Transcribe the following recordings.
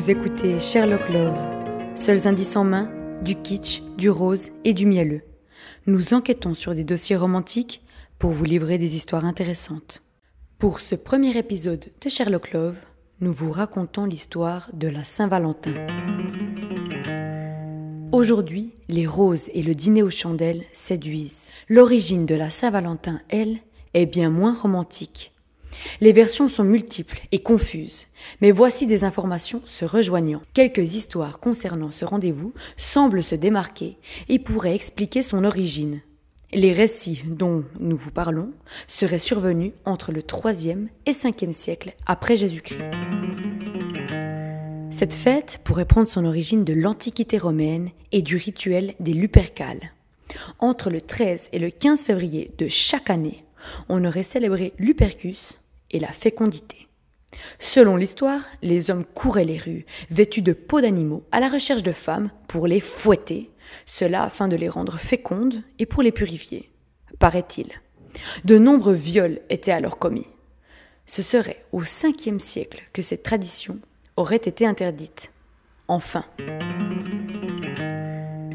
Vous écoutez Sherlock Love, seuls indices en main, du kitsch, du rose et du mielleux. Nous enquêtons sur des dossiers romantiques pour vous livrer des histoires intéressantes. Pour ce premier épisode de Sherlock Love, nous vous racontons l'histoire de la Saint-Valentin. Aujourd'hui, les roses et le dîner aux chandelles séduisent. L'origine de la Saint-Valentin, elle, est bien moins romantique. Les versions sont multiples et confuses, mais voici des informations se rejoignant. Quelques histoires concernant ce rendez-vous semblent se démarquer et pourraient expliquer son origine. Les récits dont nous vous parlons seraient survenus entre le 3e et 5e siècle après Jésus-Christ. Cette fête pourrait prendre son origine de l'Antiquité romaine et du rituel des Lupercales. Entre le 13 et le 15 février de chaque année, on aurait célébré Lupercus, et la fécondité. Selon l'histoire, les hommes couraient les rues, vêtus de peaux d'animaux, à la recherche de femmes pour les fouetter, cela afin de les rendre fécondes et pour les purifier, paraît-il. De nombreux viols étaient alors commis. Ce serait au 5e siècle que cette tradition aurait été interdite. Enfin.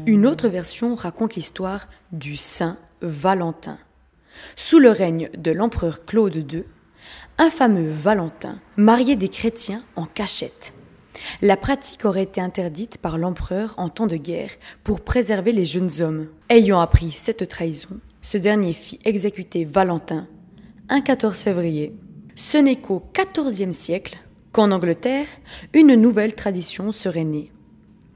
Une autre version raconte l'histoire du Saint Valentin. Sous le règne de l'empereur Claude II, un fameux Valentin mariait des chrétiens en cachette. La pratique aurait été interdite par l'empereur en temps de guerre pour préserver les jeunes hommes. Ayant appris cette trahison, ce dernier fit exécuter Valentin un 14 février. Ce n'est qu'au XIVe siècle qu'en Angleterre, une nouvelle tradition serait née.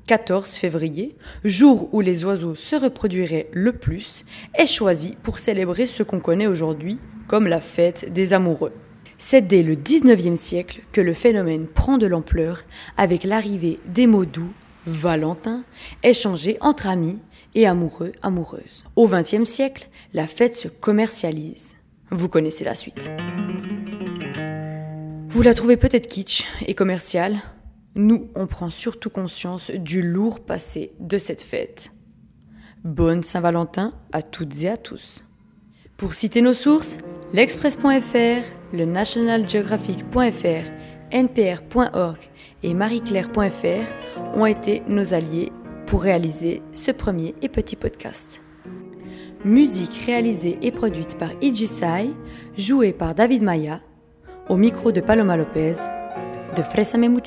14 février, jour où les oiseaux se reproduiraient le plus, est choisi pour célébrer ce qu'on connaît aujourd'hui comme la fête des amoureux. C'est dès le XIXe siècle que le phénomène prend de l'ampleur avec l'arrivée des mots doux, Valentin, échangés entre amis et amoureux, amoureuses. Au XXe siècle, la fête se commercialise. Vous connaissez la suite. Vous la trouvez peut-être kitsch et commerciale. Nous, on prend surtout conscience du lourd passé de cette fête. Bonne Saint-Valentin à toutes et à tous. Pour citer nos sources, l'Express.fr, le National Geographic.fr, NPR.org et marieclaire.fr ont été nos alliés pour réaliser ce premier et petit podcast. Musique réalisée et produite par Ijisai, jouée par David Maya, au micro de Paloma Lopez, de Fresame.